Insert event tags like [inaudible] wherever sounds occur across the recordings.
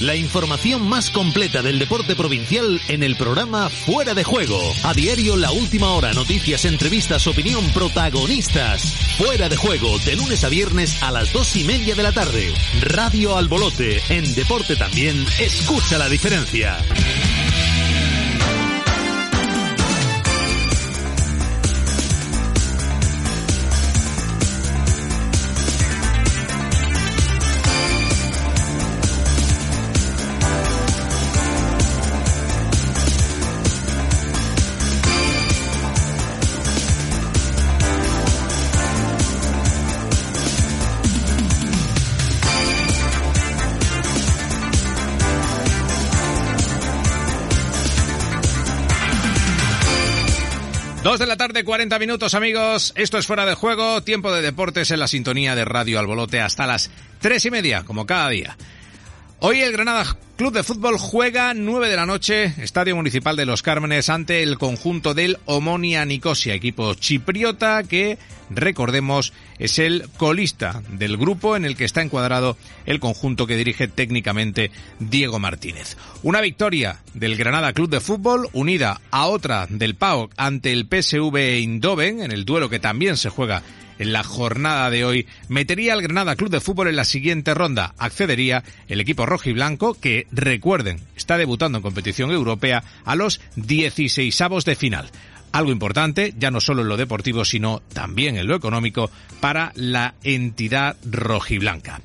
La información más completa del deporte provincial en el programa Fuera de Juego. A diario, la última hora, noticias, entrevistas, opinión, protagonistas. Fuera de Juego, de lunes a viernes a las dos y media de la tarde. Radio Albolote, en deporte también, escucha la diferencia. De la tarde, 40 minutos, amigos. Esto es Fuera de Juego, tiempo de deportes en la sintonía de Radio Albolote hasta las tres y media, como cada día. Hoy el Granada Club de Fútbol juega 9 de la noche, Estadio Municipal de Los Cármenes, ante el conjunto del Omonia Nicosia, equipo chipriota que, recordemos, es el colista del grupo en el que está encuadrado el conjunto que dirige técnicamente Diego Martínez. Una victoria del Granada Club de Fútbol unida a otra del PAOK ante el PSV Eindhoven en el duelo que también se juega en la jornada de hoy metería al Granada Club de Fútbol en la siguiente ronda. Accedería el equipo rojo y blanco que, recuerden, está debutando en competición europea a los 16 de final. Algo importante, ya no solo en lo deportivo, sino también en lo económico, para la entidad rojiblanca.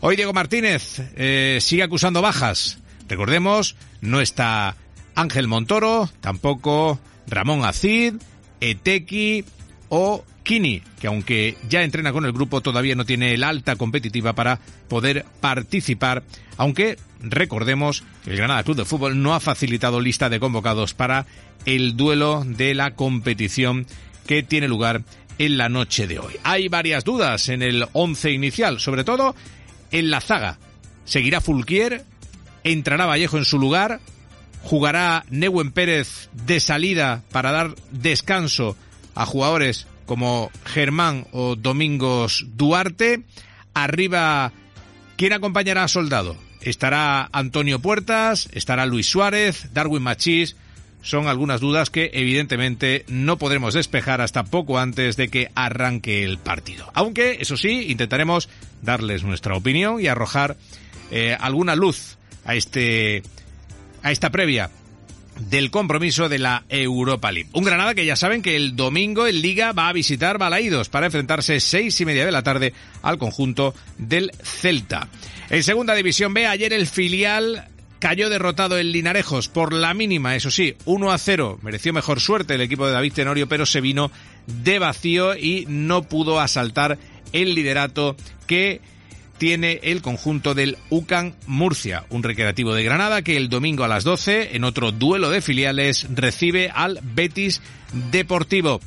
Hoy Diego Martínez eh, sigue acusando bajas. Recordemos, no está Ángel Montoro, tampoco Ramón Acid, Etequi o Kini, que aunque ya entrena con el grupo, todavía no tiene el alta competitiva para poder participar, aunque recordemos que el Granada Club de Fútbol no ha facilitado lista de convocados para el duelo de la competición que tiene lugar en la noche de hoy. Hay varias dudas en el once inicial, sobre todo en la zaga. ¿Seguirá Fulquier? ¿Entrará Vallejo en su lugar? ¿Jugará Neuen Pérez de salida para dar descanso a jugadores como Germán o Domingos Duarte. Arriba, ¿quién acompañará a Soldado? Estará Antonio Puertas, estará Luis Suárez, Darwin Machís. Son algunas dudas que evidentemente no podremos despejar hasta poco antes de que arranque el partido. Aunque, eso sí, intentaremos darles nuestra opinión y arrojar eh, alguna luz a este a esta previa del compromiso de la Europa League. Un Granada que ya saben que el domingo en Liga va a visitar Balaídos para enfrentarse seis y media de la tarde al conjunto del Celta. En segunda división B, ayer el filial cayó derrotado en Linarejos por la mínima, eso sí, 1 a 0. Mereció mejor suerte el equipo de David Tenorio, pero se vino de vacío y no pudo asaltar el liderato que tiene el conjunto del UCAN Murcia, un recreativo de Granada que el domingo a las 12, en otro duelo de filiales, recibe al Betis Deportivo.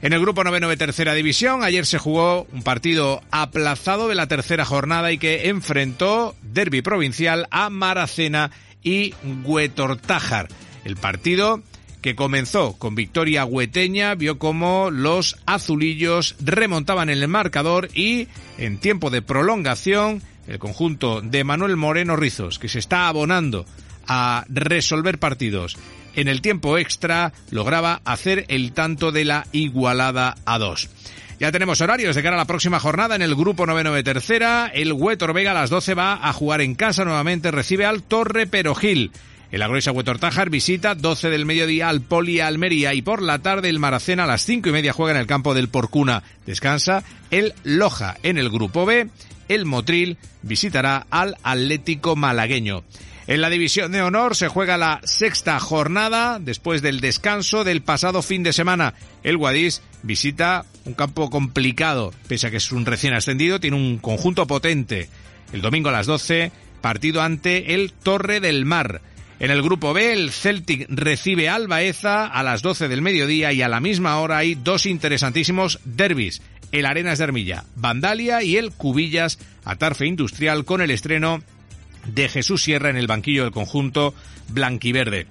En el grupo noveno de tercera división, ayer se jugó un partido aplazado de la tercera jornada y que enfrentó derby provincial a Maracena y Huetortájar. El partido que comenzó con victoria hueteña, vio como los azulillos remontaban en el marcador y en tiempo de prolongación el conjunto de Manuel Moreno Rizos, que se está abonando a resolver partidos en el tiempo extra, lograba hacer el tanto de la igualada a dos. Ya tenemos horarios de cara a la próxima jornada en el grupo noveno de tercera. El Huetor Vega a las 12 va a jugar en casa nuevamente, recibe al Torre Perojil. El Agroisa Huetortájar visita 12 del mediodía al Poli Almería y por la tarde el Maracena a las 5 y media juega en el campo del Porcuna. Descansa el Loja en el grupo B. El Motril visitará al Atlético Malagueño. En la división de honor se juega la sexta jornada después del descanso del pasado fin de semana. El Guadix visita un campo complicado, pese a que es un recién ascendido, tiene un conjunto potente. El domingo a las 12, partido ante el Torre del Mar. En el grupo B, el Celtic recibe al Baeza a las 12 del mediodía y a la misma hora hay dos interesantísimos derbis. El Arenas de Armilla, Vandalia y el Cubillas, Atarfe Industrial, con el estreno de Jesús Sierra en el banquillo del conjunto blanquiverde.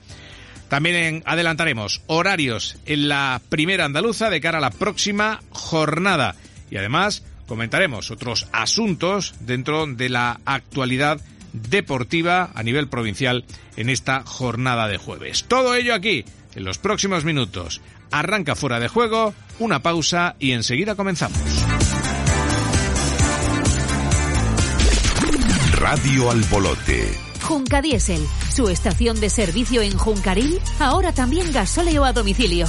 También adelantaremos horarios en la primera andaluza de cara a la próxima jornada y además comentaremos otros asuntos dentro de la actualidad deportiva a nivel provincial en esta jornada de jueves. Todo ello aquí en los próximos minutos. Arranca fuera de juego, una pausa y enseguida comenzamos. Radio Albolote. Junca Diesel, su estación de servicio en Juncaril, ahora también gasóleo a domicilio.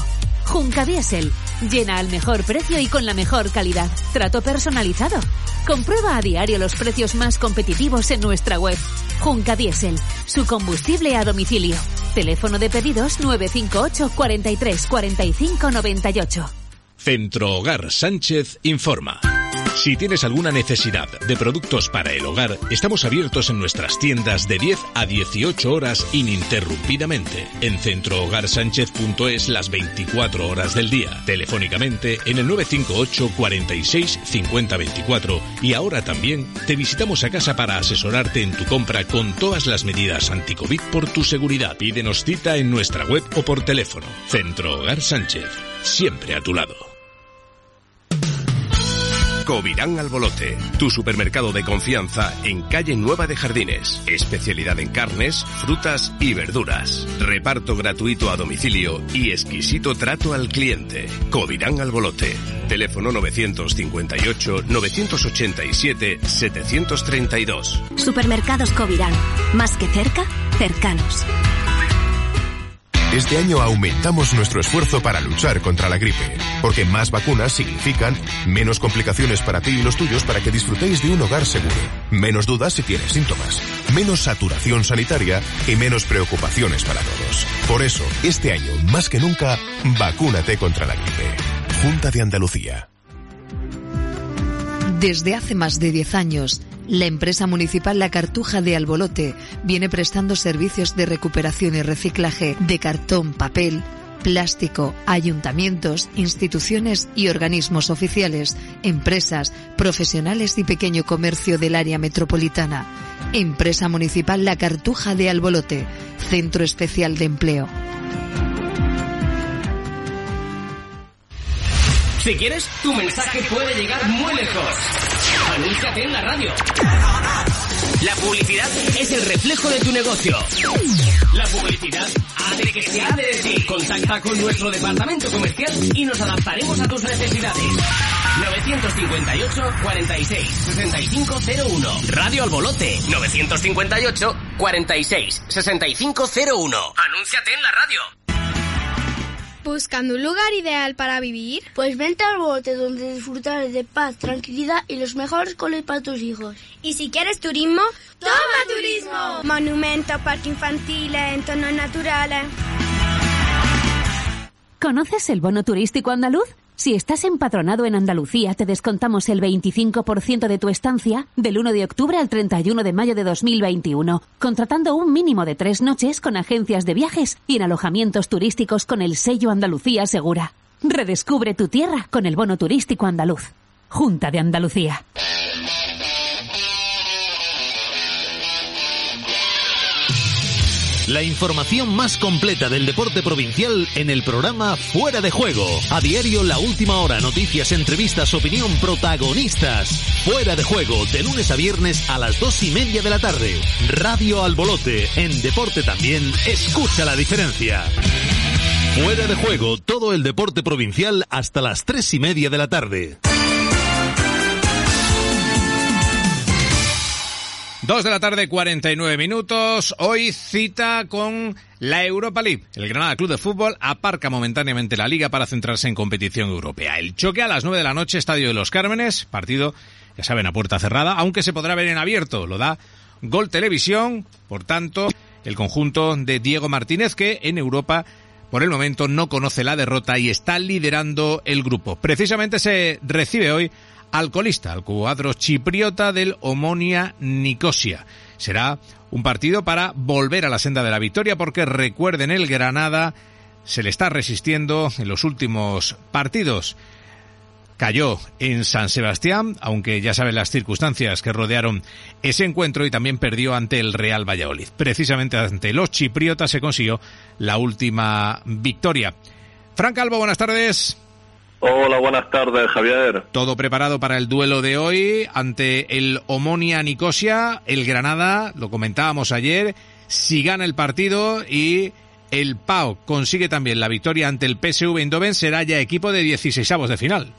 Junca Diesel, llena al mejor precio y con la mejor calidad. Trato personalizado. Comprueba a diario los precios más competitivos en nuestra web. Junca Diesel, su combustible a domicilio. Teléfono de pedidos 958 43 45 98. Centro Hogar Sánchez informa. Si tienes alguna necesidad de productos para el hogar, estamos abiertos en nuestras tiendas de 10 a 18 horas ininterrumpidamente. En centrohogarsánchez.es las 24 horas del día. Telefónicamente en el 958 46 50 24 y ahora también te visitamos a casa para asesorarte en tu compra con todas las medidas anti-COVID por tu seguridad. Pídenos cita en nuestra web o por teléfono. Centro Hogar Sánchez, siempre a tu lado. Covirán Albolote, tu supermercado de confianza en calle Nueva de Jardines. Especialidad en carnes, frutas y verduras. Reparto gratuito a domicilio y exquisito trato al cliente. Covirán Albolote. Teléfono 954-987-732. Supermercados Covirán. Más que cerca, cercanos. Este año aumentamos nuestro esfuerzo para luchar contra la gripe, porque más vacunas significan menos complicaciones para ti y los tuyos para que disfrutéis de un hogar seguro, menos dudas si tienes síntomas, menos saturación sanitaria y menos preocupaciones para todos. Por eso, este año, más que nunca, vacúnate contra la gripe. Junta de Andalucía. Desde hace más de 10 años, la empresa municipal La Cartuja de Albolote viene prestando servicios de recuperación y reciclaje de cartón, papel, plástico ayuntamientos, instituciones y organismos oficiales, empresas, profesionales y pequeño comercio del área metropolitana. Empresa Municipal La Cartuja de Albolote, Centro Especial de Empleo. Si quieres, tu mensaje puede llegar muy lejos. Anúnciate en la radio. La publicidad es el reflejo de tu negocio. La publicidad hace que se hable de ti. Contacta con nuestro departamento comercial y nos adaptaremos a tus necesidades. 958 46 6501. Radio Albolote. 958 46 6501. Anúnciate en la radio. ¿Buscando un lugar ideal para vivir? Pues vente al bote donde disfrutar de paz, tranquilidad y los mejores coles para tus hijos. Y si quieres turismo, ¡toma turismo! Monumento, parque infantil, entornos naturales. ¿Conoces el bono turístico andaluz? Si estás empadronado en Andalucía, te descontamos el 25% de tu estancia del 1 de octubre al 31 de mayo de 2021, contratando un mínimo de tres noches con agencias de viajes y en alojamientos turísticos con el sello Andalucía Segura. Redescubre tu tierra con el bono turístico andaluz. Junta de Andalucía. La información más completa del deporte provincial en el programa Fuera de Juego. A diario la última hora, noticias, entrevistas, opinión, protagonistas. Fuera de Juego, de lunes a viernes a las dos y media de la tarde. Radio Albolote, en deporte también, escucha la diferencia. Fuera de Juego, todo el deporte provincial hasta las tres y media de la tarde. Dos de la tarde, 49 minutos. Hoy cita con la Europa League. El Granada Club de Fútbol aparca momentáneamente la liga para centrarse en competición europea. El choque a las 9 de la noche, Estadio de los Cármenes, partido, ya saben, a puerta cerrada, aunque se podrá ver en abierto. Lo da Gol Televisión, por tanto, el conjunto de Diego Martínez que en Europa por el momento no conoce la derrota y está liderando el grupo. Precisamente se recibe hoy al colista, al cuadro chipriota del Omonia Nicosia. Será un partido para volver a la senda de la victoria porque recuerden el Granada se le está resistiendo en los últimos partidos. Cayó en San Sebastián, aunque ya saben las circunstancias que rodearon ese encuentro y también perdió ante el Real Valladolid. Precisamente ante los chipriotas se consiguió la última victoria. Frank Calvo, buenas tardes. Hola, buenas tardes, Javier. Todo preparado para el duelo de hoy ante el Omonia Nicosia, el Granada, lo comentábamos ayer, si gana el partido y el PAO consigue también la victoria ante el PSV Eindhoven, será ya equipo de 16 avos de final.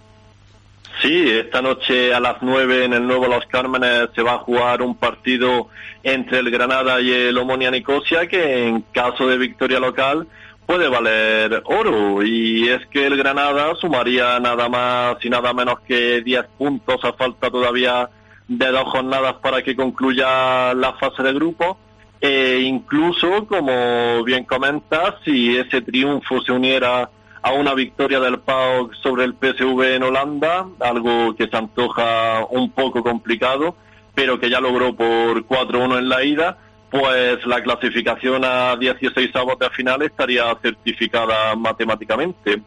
Sí, esta noche a las 9 en el Nuevo Los Cármenes se va a jugar un partido entre el Granada y el Omonia Nicosia que en caso de victoria local puede valer oro y es que el Granada sumaría nada más y nada menos que 10 puntos a falta todavía de dos jornadas para que concluya la fase de grupo. E incluso, como bien comentas, si ese triunfo se uniera a una victoria del PAOK sobre el PSV en Holanda, algo que se antoja un poco complicado, pero que ya logró por 4-1 en la ida, pues la clasificación a 16 avos de final estaría certificada matemáticamente.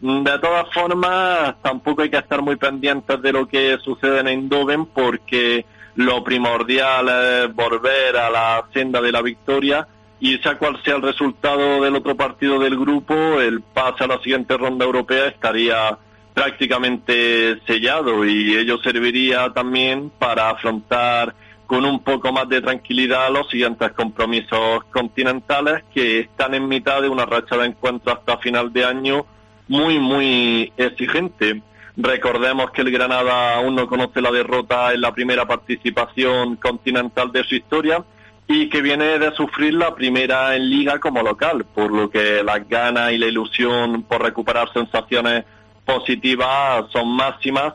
De todas formas, tampoco hay que estar muy pendientes de lo que sucede en Eindhoven porque lo primordial es volver a la senda de la victoria y sea cual sea el resultado del otro partido del grupo, el pase a la siguiente ronda europea estaría prácticamente sellado y ello serviría también para afrontar con un poco más de tranquilidad los siguientes compromisos continentales que están en mitad de una racha de encuentros hasta final de año muy, muy exigente. Recordemos que el Granada aún no conoce la derrota en la primera participación continental de su historia y que viene de sufrir la primera en liga como local, por lo que las ganas y la ilusión por recuperar sensaciones positivas son máximas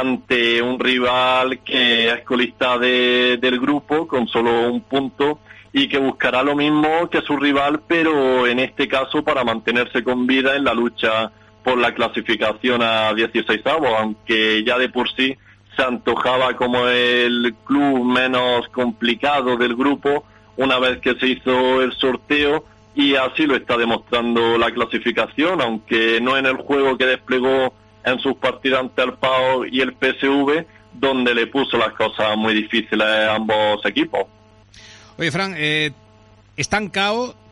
ante un rival que es colista de, del grupo con solo un punto y que buscará lo mismo que su rival, pero en este caso para mantenerse con vida en la lucha por la clasificación a 16 avos, aunque ya de por sí se antojaba como el club menos complicado del grupo una vez que se hizo el sorteo y así lo está demostrando la clasificación, aunque no en el juego que desplegó en sus partidos ante el PAO y el PSV, donde le puso las cosas muy difíciles a ambos equipos. Oye, Fran, eh, están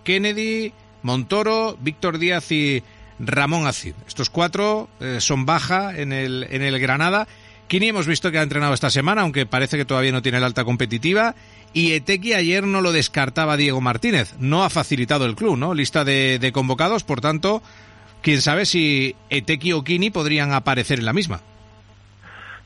Kennedy, Montoro, Víctor Díaz y Ramón Acid. Estos cuatro eh, son baja en el, en el Granada. Kini hemos visto que ha entrenado esta semana, aunque parece que todavía no tiene la alta competitiva. Y Etequi ayer no lo descartaba Diego Martínez. No ha facilitado el club, ¿no? Lista de, de convocados, por tanto, quién sabe si Etequi o Kini podrían aparecer en la misma.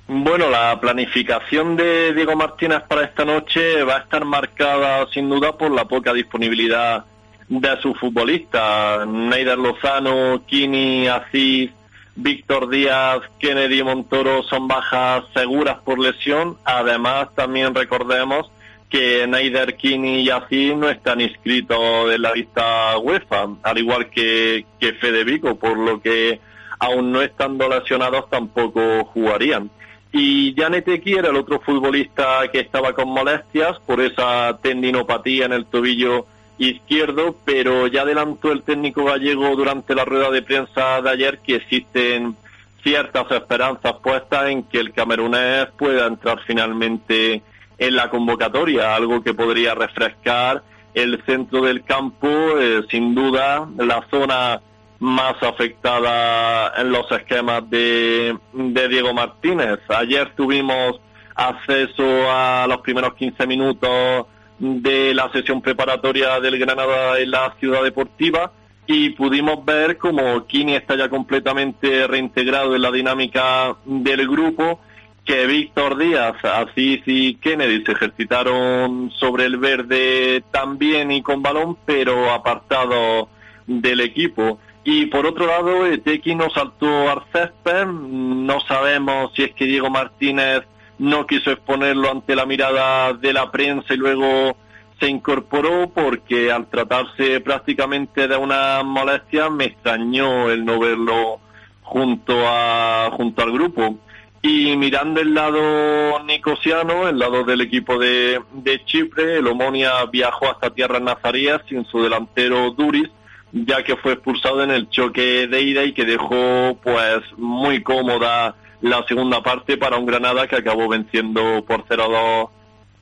Bueno, la planificación de Diego Martínez para esta noche va a estar marcada sin duda por la poca disponibilidad de sus futbolistas. Neider Lozano, Kini, Aziz, Víctor Díaz, Kennedy Montoro son bajas seguras por lesión. Además, también recordemos que Neider, Kini y Aziz no están inscritos en la lista UEFA, al igual que, que Fede por lo que aún no estando lesionados tampoco jugarían. Y Janet era el otro futbolista que estaba con molestias por esa tendinopatía en el tobillo izquierdo, pero ya adelantó el técnico gallego durante la rueda de prensa de ayer que existen ciertas esperanzas puestas en que el camerunés pueda entrar finalmente en la convocatoria, algo que podría refrescar el centro del campo, eh, sin duda la zona más afectada en los esquemas de, de Diego Martínez. Ayer tuvimos acceso a los primeros 15 minutos de la sesión preparatoria del Granada en la ciudad deportiva y pudimos ver como Kini está ya completamente reintegrado en la dinámica del grupo, que Víctor Díaz, Aziz y Kennedy se ejercitaron sobre el verde también y con balón, pero apartado del equipo. Y por otro lado, Tequi no saltó al césped, no sabemos si es que Diego Martínez no quiso exponerlo ante la mirada de la prensa y luego se incorporó porque al tratarse prácticamente de una molestia me extrañó el no verlo junto a junto al grupo y mirando el lado nicosiano, el lado del equipo de, Chipre, el Omonia viajó hasta tierras nazarías sin su delantero Duris, ya que fue expulsado en el choque de ida y que dejó pues muy cómoda la segunda parte para un Granada que acabó venciendo por 0-2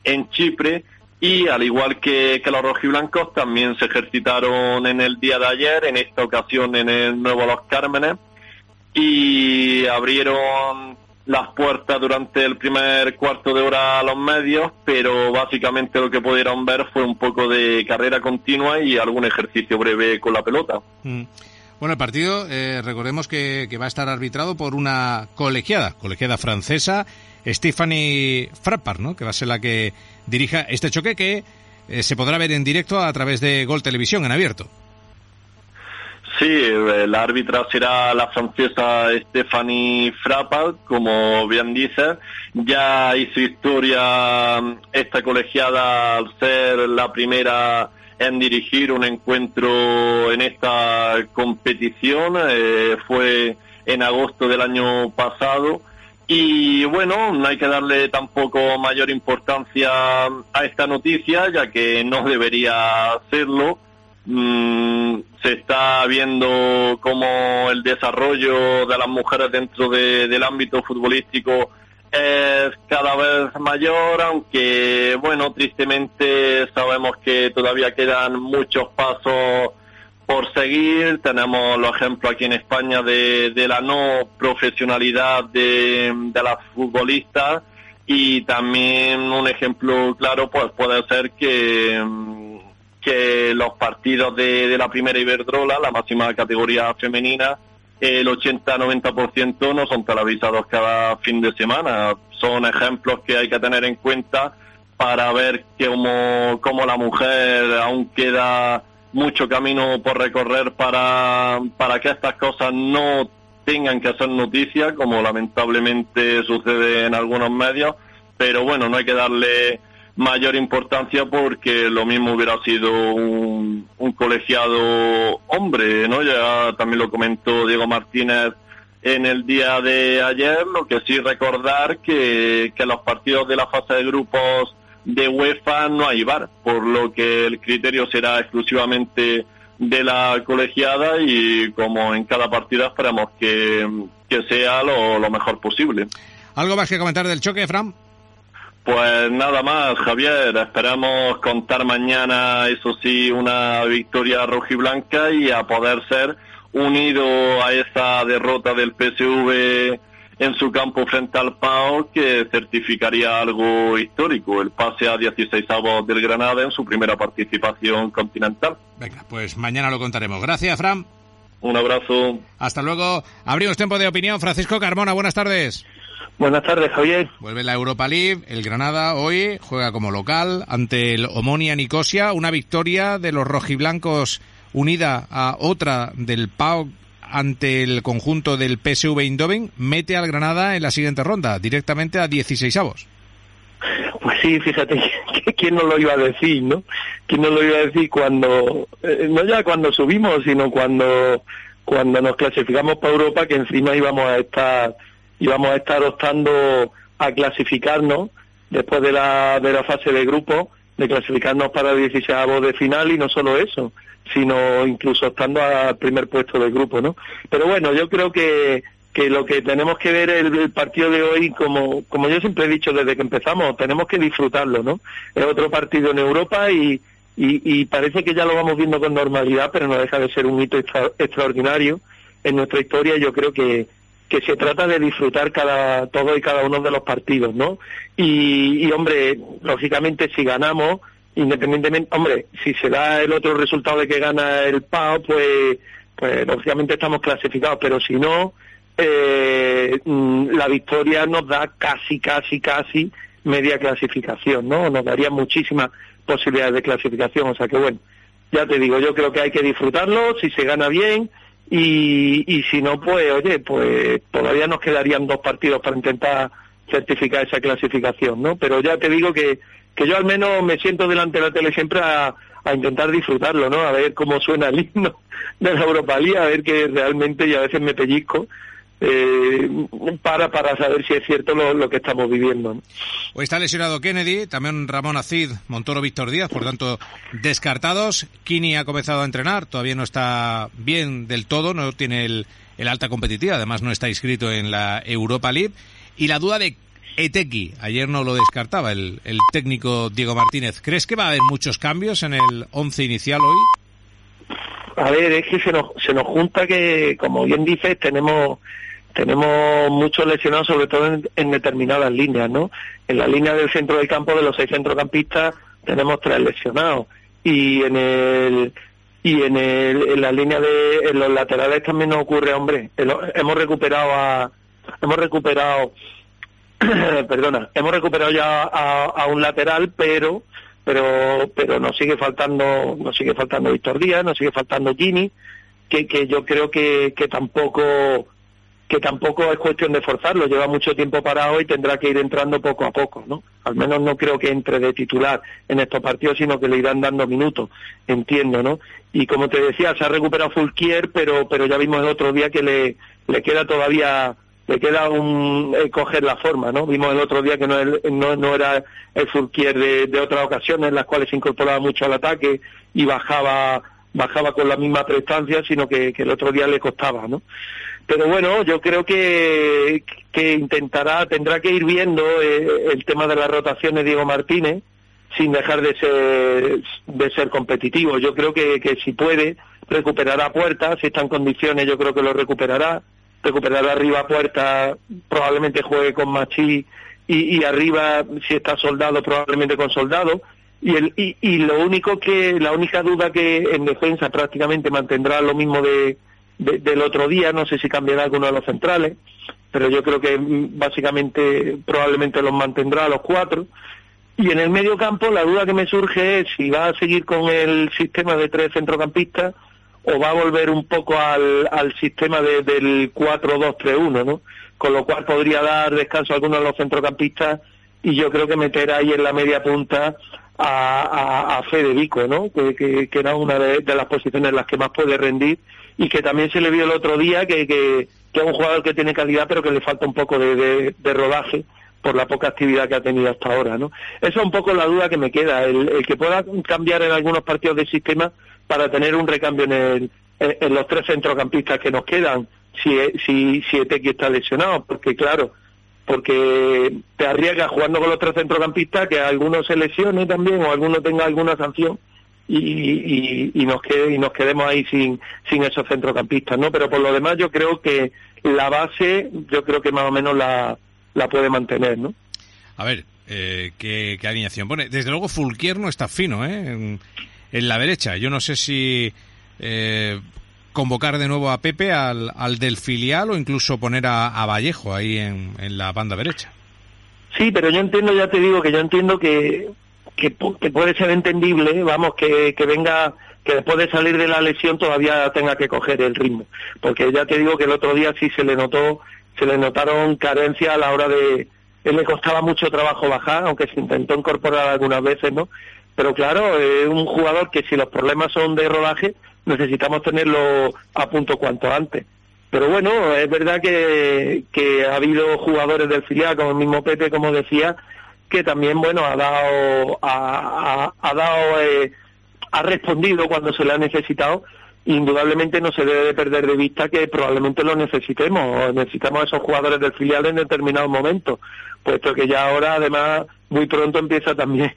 en Chipre. Y al igual que, que los rojiblancos también se ejercitaron en el día de ayer, en esta ocasión en el Nuevo Los Cármenes y abrieron las puertas durante el primer cuarto de hora a los medios, pero básicamente lo que pudieron ver fue un poco de carrera continua y algún ejercicio breve con la pelota. Mm. Bueno, el partido, eh, recordemos que, va a estar arbitrado por una colegiada, colegiada francesa, Stephanie Frappard, ¿no? que va a ser la que dirija este choque que eh, se podrá ver en directo a través de Gol Televisión en abierto. Sí, la árbitra será la francesa Stephanie Frappard, como bien dice. Ya hizo historia mm, esta colegiada al ser la primera en dirigir un encuentro en esta competición. Eh, fue en agosto del año pasado. Y bueno, no hay que darle tampoco mayor importancia a esta noticia, ya que no debería hacerlo Mm, se está viendo como el desarrollo de las mujeres dentro del ámbito futbolístico es cada vez mayor, aunque bueno, tristemente sabemos que todavía quedan muchos pasos por seguir. Tenemos los ejemplos aquí en España de, la no profesionalidad de, las futbolistas y también un ejemplo claro pues puede ser que que los partidos de, la primera Iberdrola, la máxima categoría femenina, el 80-90% no son televisados cada fin de semana. Son ejemplos que hay que tener en cuenta para ver cómo, cómo la mujer aún queda mucho camino por recorrer para, para que estas cosas no tengan que ser noticia, como lamentablemente sucede en algunos medios. Pero bueno, no hay que darle mayor importancia porque lo mismo hubiera sido un, colegiado hombre, ¿no? Ya también lo comentó Diego Martínez en el día de ayer, lo que sí recordar que, que los partidos de la fase de grupos de UEFA no hay VAR, por lo que el criterio será exclusivamente de la colegiada y como en cada partida esperamos que, que sea lo, lo mejor posible. ¿Algo más que comentar del choque, Fran? Pues nada más, Javier. Esperamos contar mañana, eso sí, una victoria rojiblanca y a poder ser unido a esa derrota del PSV en su campo frente al PAO que certificaría algo histórico, el pase a 16 avos del Granada en su primera participación continental. Venga, pues mañana lo contaremos. Gracias, Fran. Un abrazo. Hasta luego. Abrimos tiempo de opinión. Francisco Carmona, buenas tardes. Buenas tardes, Javier. Vuelve la Europa League. El Granada hoy juega como local ante el Omonia Nicosia. Una victoria de los rojiblancos unida a otra del PAO ante el conjunto del PSV Eindhoven mete al Granada en la siguiente ronda, directamente a 16 avos. Pues sí, fíjate, [laughs] ¿quién no lo iba a decir, no? ¿Quién no lo iba a decir cuando, eh, no ya cuando subimos, sino cuando, cuando nos clasificamos para Europa, que encima íbamos a estar y vamos a estar optando a clasificarnos después de la, de la fase de grupo, de clasificarnos para el 16 de final y no solo eso, sino incluso estando al primer puesto del grupo, ¿no? Pero bueno, yo creo que, que lo que tenemos que ver el, partido de hoy, como, como yo siempre he dicho desde que empezamos, tenemos que disfrutarlo, ¿no? Es otro partido en Europa y, y, y parece que ya lo vamos viendo con normalidad, pero no deja de ser un hito extraordinario en nuestra historia. Yo creo que, que se trata de disfrutar cada todo y cada uno de los partidos, ¿no? Y, hombre, lógicamente si ganamos, independientemente, hombre, si se da el otro resultado de que gana el PAO, pues, pues lógicamente estamos clasificados, pero si no, eh, mm, la victoria nos da casi, casi, casi media clasificación, ¿no? Nos daría muchísimas posibilidades de clasificación, o sea que bueno, ya te digo, yo creo que hay que disfrutarlo, si se gana bien, y, y si no, pues oye, pues todavía nos quedarían dos partidos para intentar certificar esa clasificación, ¿no? Pero ya te digo que, que yo al menos me siento delante de la tele siempre a, intentar disfrutarlo, ¿no? A ver cómo suena el himno [laughs] de la Europa League, a ver que realmente, y a veces me pellizco, eh, para, para saber si es cierto lo, que estamos viviendo. Hoy está lesionado Kennedy, también Ramón Acid, Montoro Víctor Díaz, por tanto, descartados. Kini ha comenzado a entrenar, todavía no está bien del todo, no tiene el, el alta competitiva, además no está inscrito en la Europa League. Y la duda de Eteki, ayer no lo descartaba el, el técnico Diego Martínez. ¿Crees que va a haber muchos cambios en el once inicial hoy? A ver, es que se nos, se nos junta que, como bien dices, tenemos tenemos muchos lesionados, sobre todo en, determinadas líneas, ¿no? En la línea del centro del campo de los seis centrocampistas tenemos tres lesionados y en el y en, el, en la línea de en los laterales también nos ocurre, hombre, hemos recuperado a hemos recuperado [clears throat] perdona, hemos recuperado ya a, un lateral, pero pero pero nos sigue faltando nos sigue faltando Víctor Díaz, nos sigue faltando Gini, que, que yo creo que, que tampoco que tampoco es cuestión de forzarlo, lleva mucho tiempo parado y tendrá que ir entrando poco a poco, ¿no? Al menos no creo que entre de titular en estos partidos, sino que le irán dando minutos, entiendo, ¿no? Y como te decía, se ha recuperado Fulquier, pero pero ya vimos el otro día que le, le queda todavía le queda un eh, coger la forma, ¿no? Vimos el otro día que no, no, no era el Fulquier de, de otras ocasiones en las cuales se incorporaba mucho al ataque y bajaba bajaba con la misma prestancia, sino que, que el otro día le costaba, ¿no? Pero bueno, yo creo que, que intentará, tendrá que ir viendo eh, el tema de las rotaciones Diego Martínez sin dejar de ser, de ser competitivo. Yo creo que, que si puede, recuperará puertas, si está en condiciones yo creo que lo recuperará, recuperará arriba puertas, probablemente juegue con Machi y, y arriba, si está soldado, probablemente con soldado. Y, el, y, y lo único que, la única duda que en defensa prácticamente mantendrá lo mismo de, del otro día, no sé si cambiará alguno de los centrales, pero yo creo que mm, básicamente probablemente los mantendrá a los cuatro. Y en el medio campo la duda que me surge es si va a seguir con el sistema de tres centrocampistas o va a volver un poco al, al sistema del 4-2-3-1, ¿no? Con lo cual podría dar descanso a algunos de los centrocampistas y yo creo que meter ahí en la media punta a, a, Federico, ¿no? Que, era una de, de, las posiciones en las que más puede rendir y que también se le vio el otro día que, es un jugador que tiene calidad pero que le falta un poco de, de, rodaje por la poca actividad que ha tenido hasta ahora, ¿no? Esa es un poco la duda que me queda, el, que pueda cambiar en algunos partidos del sistema para tener un recambio en, el, en, los tres centrocampistas que nos quedan, si, si, si Etequi está lesionado, porque claro, porque te arriesgas jugando con los tres centrocampistas que alguno se lesione también o alguno tenga alguna sanción y, y, nos quede, y nos quedemos ahí sin, sin esos centrocampistas, ¿no? Pero por lo demás yo creo que la base, yo creo que más o menos la, la puede mantener, ¿no? A ver, eh, ¿qué, alineación pone. Desde luego Fulquier no está fino, ¿eh? En, la derecha. Yo no sé si eh, convocar de nuevo a Pepe al, al del filial o incluso poner a, Vallejo ahí en, en la banda derecha. Sí, pero yo entiendo, ya te digo que yo entiendo que que, puede ser entendible, vamos, que, que venga que después de salir de la lesión todavía tenga que coger el ritmo, porque ya te digo que el otro día sí se le notó, se le notaron carencias a la hora de, él le costaba mucho trabajo bajar, aunque se intentó incorporar algunas veces, ¿no? Pero claro, es un jugador que si los problemas son de rodaje, necesitamos tenerlo a punto cuanto antes. Pero bueno, es verdad que, que ha habido jugadores del filial, como el mismo Pepe, como decía, que también bueno ha dado ha, ha, dado eh, ha respondido cuando se le ha necesitado indudablemente no se debe de perder de vista que probablemente lo necesitemos necesitamos esos jugadores del filial en determinados momentos puesto que ya ahora además muy pronto empieza también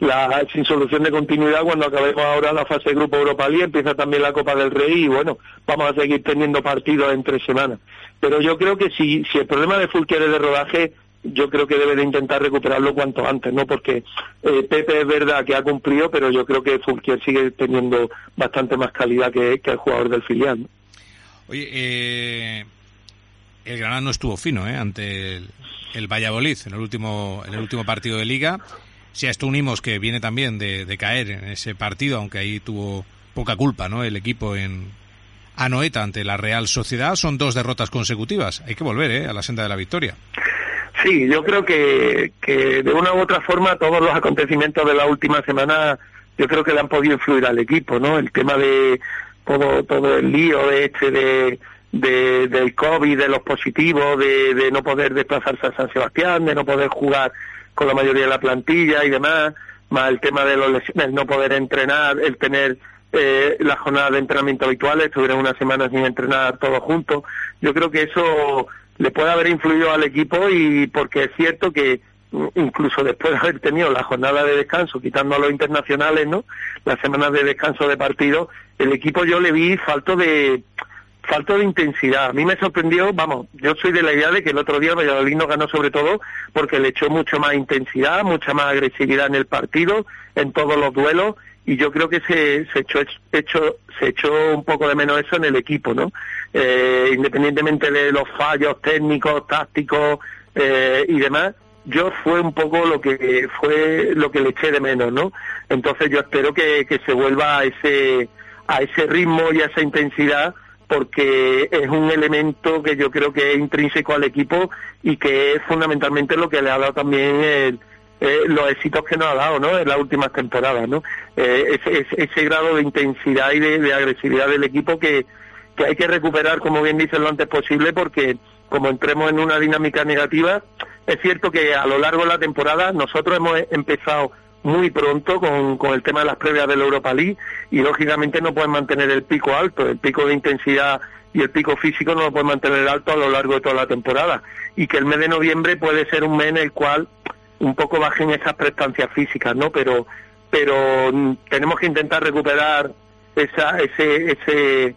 la sin solución de continuidad cuando acabemos ahora la fase de grupo Europa League empieza también la Copa del Rey y bueno vamos a seguir teniendo partidos en tres semanas pero yo creo que si si el problema de Fulquier es de rodaje yo creo que debe de intentar recuperarlo cuanto antes, ¿no? Porque eh, Pepe es verdad que ha cumplido, pero yo creo que Fulquier sigue teniendo bastante más calidad que, el jugador del filial. Oye, eh, el Granada no estuvo fino, ¿eh? Ante el, Valladolid en el último en el último partido de Liga. Si a esto unimos que viene también de, caer en ese partido, aunque ahí tuvo poca culpa, ¿no? El equipo en Anoeta ante la Real Sociedad son dos derrotas consecutivas. Hay que volver, ¿eh? A la senda de la victoria. Sí, yo creo que, que de una u otra forma todos los acontecimientos de la última semana yo creo que le han podido influir al equipo, ¿no? El tema de todo todo el lío de este de, de del COVID, de los positivos, de, de no poder desplazarse a San Sebastián, de no poder jugar con la mayoría de la plantilla y demás, más el tema de los lesiones, no poder entrenar, el tener eh, las jornadas de entrenamiento habituales, estuvieron una semana sin entrenar todos juntos. Yo creo que eso le puede haber influido al equipo y porque es cierto que mm, incluso después de haber tenido la jornada de descanso, quitando a los internacionales, ¿no? Las semanas de descanso de partido, el equipo yo le vi falto de falta de intensidad. A mí me sorprendió, vamos, yo soy de la idea de que el otro día Valladolid no ganó sobre todo porque le echó mucho más intensidad, mucha más agresividad en el partido, en todos los duelos, y yo creo que se echó un poco de menos eso en el equipo, ¿no? Eh, independientemente de los fallos técnicos, tácticos eh, y demás, yo fue un poco lo que fue lo que le eché de menos, ¿no? Entonces yo espero que, que se vuelva a ese a ese ritmo y a esa intensidad porque es un elemento que yo creo que es intrínseco al equipo y que es fundamentalmente lo que le ha dado también eh, los éxitos que nos ha dado ¿no? en las últimas temporadas. ¿no? Eh, ese, grado de intensidad y de, agresividad del equipo que, que hay que recuperar, como bien dice, lo antes posible porque como entremos en una dinámica negativa, es cierto que a lo largo de la temporada nosotros hemos empezado muy pronto con, con el tema de las previas de la Europa League y lógicamente no pueden mantener el pico alto, el pico de intensidad y el pico físico no lo pueden mantener alto a lo largo de toda la temporada y que el mes de noviembre puede ser un mes en el cual un poco bajen esas prestancias físicas, ¿no? Pero pero mm, tenemos que intentar recuperar esa ese ese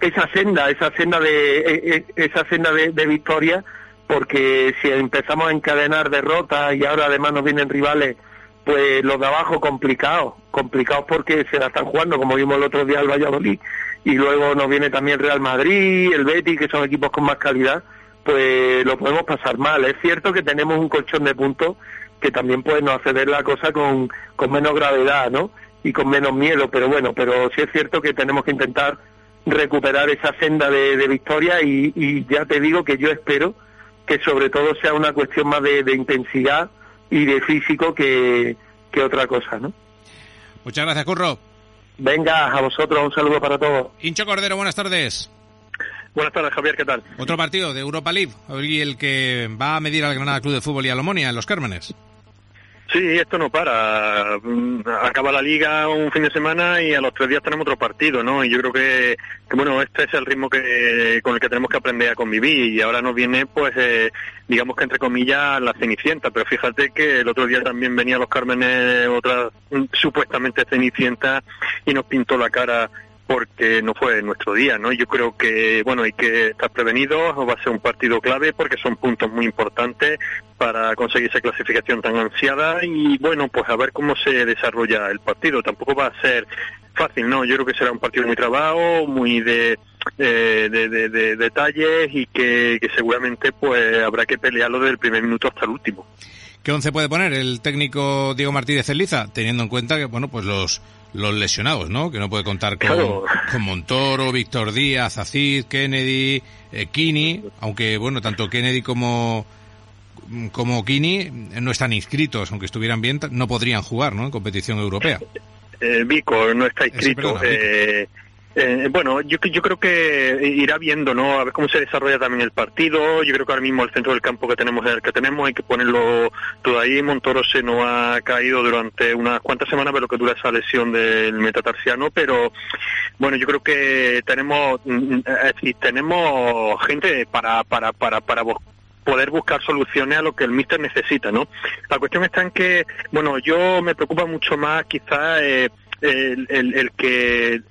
esa senda, esa senda de e, e, esa senda de victoria porque si empezamos a encadenar derrotas y ahora además nos vienen rivales pues los de abajo complicados, complicados porque se la están jugando, como vimos el otro día el Valladolid, y luego nos viene también Real Madrid, el Betis, que son equipos con más calidad, pues lo podemos pasar mal. Es cierto que tenemos un colchón de puntos que también puede nos hacer la cosa con, con menos gravedad, ¿no? Y con menos miedo, pero bueno, pero sí es cierto que tenemos que intentar recuperar esa senda de, victoria y, ya te digo que yo espero que sobre todo sea una cuestión más de intensidad y de físico que, que otra cosa, ¿no? Muchas gracias, Curro. Venga, a vosotros un saludo para todos. Hincho Cordero, buenas tardes. Buenas tardes, Javier, ¿qué tal? Otro partido de Europa League, hoy el que va a medir al Granada Club de Fútbol y a Lomonia en los Cármenes. Sí, esto no para. Mm, acaba la liga un fin de semana y a los tres días tenemos otro partido, ¿no? Y yo creo que, bueno, este es el ritmo que con el que tenemos que aprender a convivir y ahora nos viene, pues, eh, digamos que entre comillas, la cenicienta. Pero fíjate que el otro día también venía los Cármenes otra mm, supuestamente cenicienta y nos pintó la cara porque no fue nuestro día, ¿no? Yo creo que, bueno, hay que estar prevenidos, va a ser un partido clave porque son puntos muy importantes para conseguir esa clasificación tan ansiada y, bueno, pues a ver cómo se desarrolla el partido. Tampoco va a ser fácil, ¿no? Yo creo que será un partido muy trabajo, muy de, eh, de, detalles y que, que seguramente pues habrá que pelearlo desde el primer minuto hasta el último. ¿Qué once puede poner el técnico Diego Martínez Eliza, teniendo en cuenta que, bueno, pues los los lesionados, ¿no? Que no puede contar con, con Montoro, Víctor Díaz, Acid, Kennedy, eh, Kini, aunque bueno, tanto Kennedy como como Kini no están inscritos, aunque estuvieran bien, no podrían jugar, ¿no? En competición europea. Eh, Vico no está inscrito. eh, eh, bueno, yo, yo creo que irá viendo, ¿no? A ver cómo se desarrolla también el partido. Yo creo que ahora mismo el centro del campo que tenemos es el que tenemos, hay que ponerlo todo ahí. Montoro se nos ha caído durante unas cuantas semanas, pero que dura esa lesión del metatarsiano. Pero bueno, yo creo que tenemos, mm, mm, tenemos gente para, para, para, para poder buscar soluciones a lo que el míster necesita, ¿no? La cuestión está en que, bueno, yo me preocupa mucho más quizás eh, el, que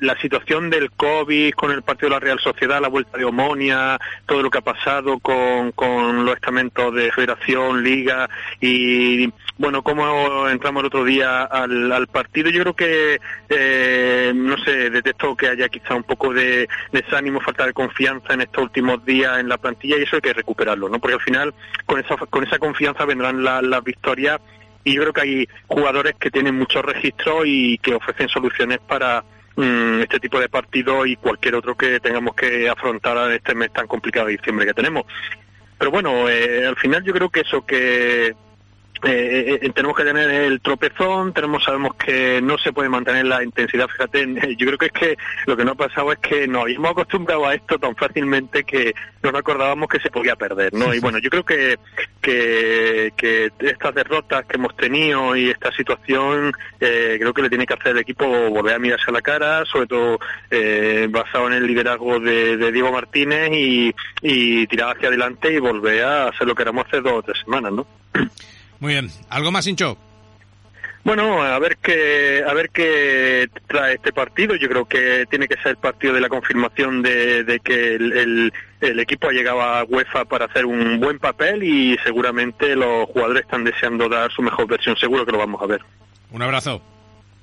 la situación del COVID con el partido de la Real Sociedad, la vuelta de Omonia, todo lo que ha pasado con los estamentos de Federación, Liga y bueno, cómo entramos el otro día al, partido. Yo creo que, eh, no sé, detecto que haya quizá un poco de desánimo, falta de confianza en estos últimos días en la plantilla y eso hay que recuperarlo, ¿no? Porque al final con esa, con esa confianza vendrán las victorias y yo creo que hay jugadores que tienen muchos registros y que ofrecen soluciones para Mm, este tipo de partido y cualquier otro que tengamos que afrontar en este mes tan complicado de diciembre que tenemos. pero bueno, eh, al final yo creo que eso que eh, eh, tenemos que tener el tropezón, tenemos sabemos que no se puede mantener la intensidad. Fíjate, [laughs] yo creo que es que lo que no ha pasado es que nos habíamos acostumbrado a esto tan fácilmente que no nos acordábamos que se podía perder, ¿no? Y bueno, yo creo que, que, que estas derrotas que hemos tenido y esta situación, eh, creo que le tiene que hacer el equipo volver a mirarse a la cara, sobre todo eh, basado en el liderazgo de, de Diego Martínez y, y tirar hacia adelante y volver a hacer lo que éramos hace dos o tres semanas, ¿no? [clears throat] Muy bien. ¿Algo más, Hincho? Bueno, a ver qué a ver qué trae este partido. Yo creo que tiene que ser el partido de la confirmación de, que el, el, equipo ha llegado a UEFA para hacer un buen papel y seguramente los jugadores están deseando dar su mejor versión. Seguro que lo vamos a ver. Un abrazo.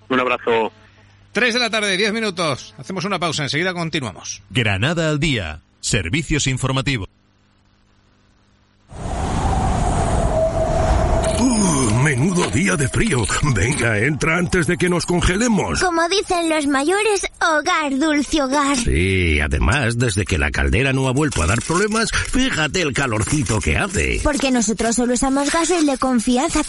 Un abrazo. Tres de la tarde, diez minutos. Hacemos una pausa. Enseguida continuamos. Granada al día. Servicios informativos. Menudo día de frío. Venga, entra antes de que nos congelemos. Como dicen los mayores, hogar, dulce hogar. Sí, además, desde que la caldera no ha vuelto a dar problemas, fíjate el calorcito que hace. Porque nosotros solo usamos gases de confianza.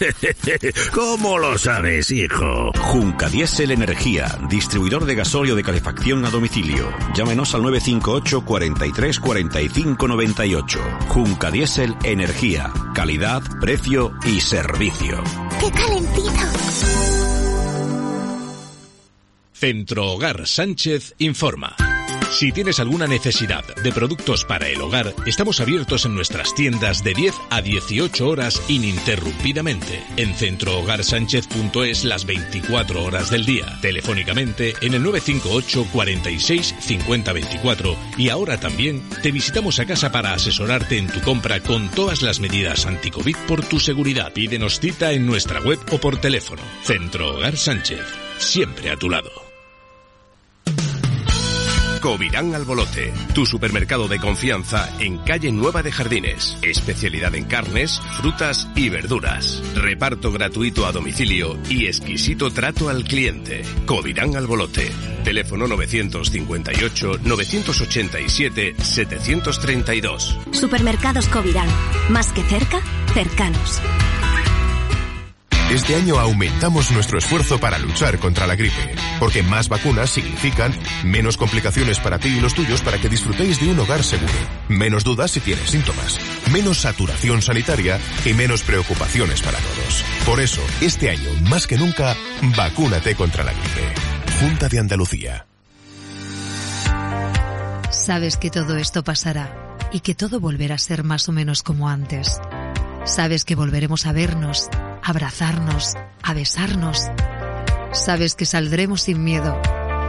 [laughs] ¿Cómo lo sabes, hijo? Junca Diesel Energía, distribuidor de gasóleo de calefacción a domicilio. Llámenos al 958 43 45 98. Junca Diesel Energía, calidad, precio y servicio. ¡Qué calentito! Centro Hogar Sánchez informa. Si tienes alguna necesidad de productos para el hogar, estamos abiertos en nuestras tiendas de 10 a 18 horas ininterrumpidamente. En centrohogarsánchez.es las 24 horas del día. Telefónicamente en el 958 46 50 24 y ahora también te visitamos a casa para asesorarte en tu compra con todas las medidas anti-COVID por tu seguridad. Pídenos cita en nuestra web o por teléfono. Centro Hogar Sánchez, siempre a tu lado. Covirán Albolote, tu supermercado de confianza en calle Nueva de Jardines. Especialidad en carnes, frutas y verduras. Reparto gratuito a domicilio y exquisito trato al cliente. Covirán Albolote. Teléfono 954-987-732. Supermercados Covirán. Más que cerca, cercanos. Este año aumentamos nuestro esfuerzo para luchar contra la gripe, porque más vacunas significan menos complicaciones para ti y los tuyos para que disfrutéis de un hogar seguro, menos dudas si tienes síntomas, menos saturación sanitaria y menos preocupaciones para todos. Por eso, este año, más que nunca, vacúnate contra la gripe. Junta de Andalucía. Sabes que todo esto pasará y que todo volverá a ser más o menos como antes. Sabes que volveremos a vernos abrazarnos, a besarnos. Sabes que saldremos sin miedo.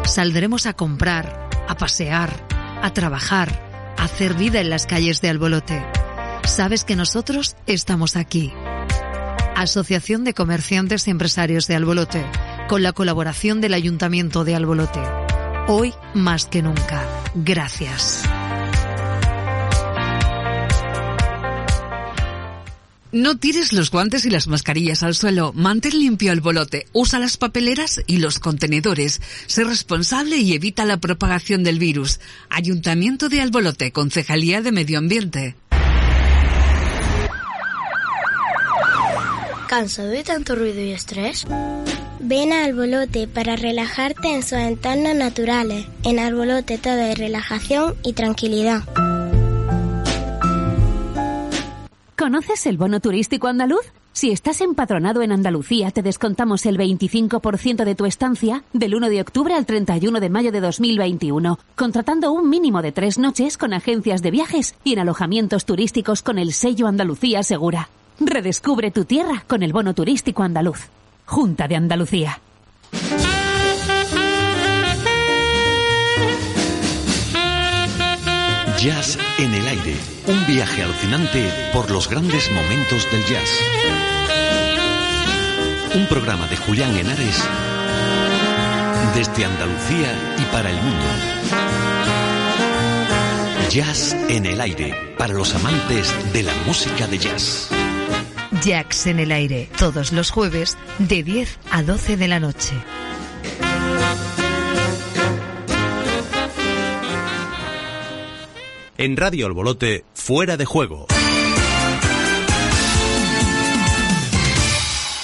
Saldremos a comprar, a pasear, a trabajar, a hacer vida en las calles de Albolote. Sabes que nosotros estamos aquí. Asociación de Comerciantes y Empresarios de Albolote, con la colaboración del Ayuntamiento de Albolote. Hoy más que nunca. Gracias. No tires los guantes y las mascarillas al suelo. Mantén limpio el bolote. Usa las papeleras y los contenedores. Sé responsable y evita la propagación del virus. Ayuntamiento de Albolote, Concejalía de Medio Ambiente. ¿Cansado de tanto ruido y estrés? Ven a Albolote para relajarte en sus entornos naturales. En Albolote todo es relajación y tranquilidad. ¿Conoces el bono turístico andaluz? Si estás empadronado en Andalucía, te descontamos el 25% de tu estancia del 1 de octubre al 31 de mayo de 2021, contratando un mínimo de tres noches con agencias de viajes y en alojamientos turísticos con el sello Andalucía Segura. Redescubre tu tierra con el bono turístico andaluz. Junta de Andalucía. Jazz en el aire. Un viaje alucinante por los grandes momentos del jazz. Un programa de Julián Henares desde Andalucía y para el mundo. Jazz en el aire para los amantes de la música de jazz. Jazz en el aire, todos los jueves de 10 a 12 de la noche. En Radio Albolote, Fuera de Juego.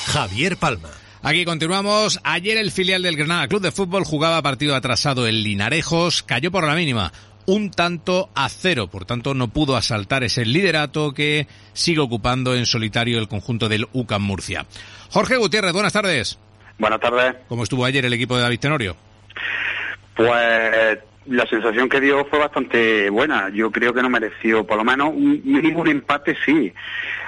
Javier Palma. Aquí continuamos. Ayer el filial del Granada Club de Fútbol jugaba partido atrasado en Linarejos, cayó por la mínima un tanto a cero. Por tanto, no pudo asaltar ese liderato que sigue ocupando en solitario el conjunto del UCAM Murcia. Jorge Gutiérrez, buenas tardes. Buenas tardes. ¿Cómo estuvo ayer el equipo de David Tenorio? Pues la sensación que dio fue bastante buena. Yo creo que no mereció, por lo menos, un un empate sí.